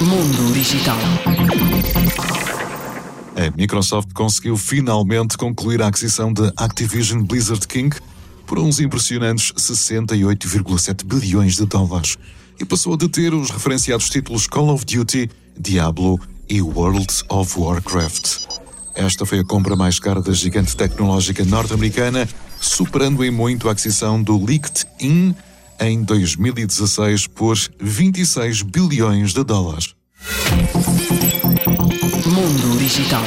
Mundo Digital. A Microsoft conseguiu finalmente concluir a aquisição da Activision Blizzard King por uns impressionantes 68,7 bilhões de dólares e passou a deter os referenciados títulos Call of Duty, Diablo e World of Warcraft. Esta foi a compra mais cara da gigante tecnológica norte-americana, superando em muito a aquisição do LinkedIn em 2016 por 26 bilhões de dólares. Mundo Digital.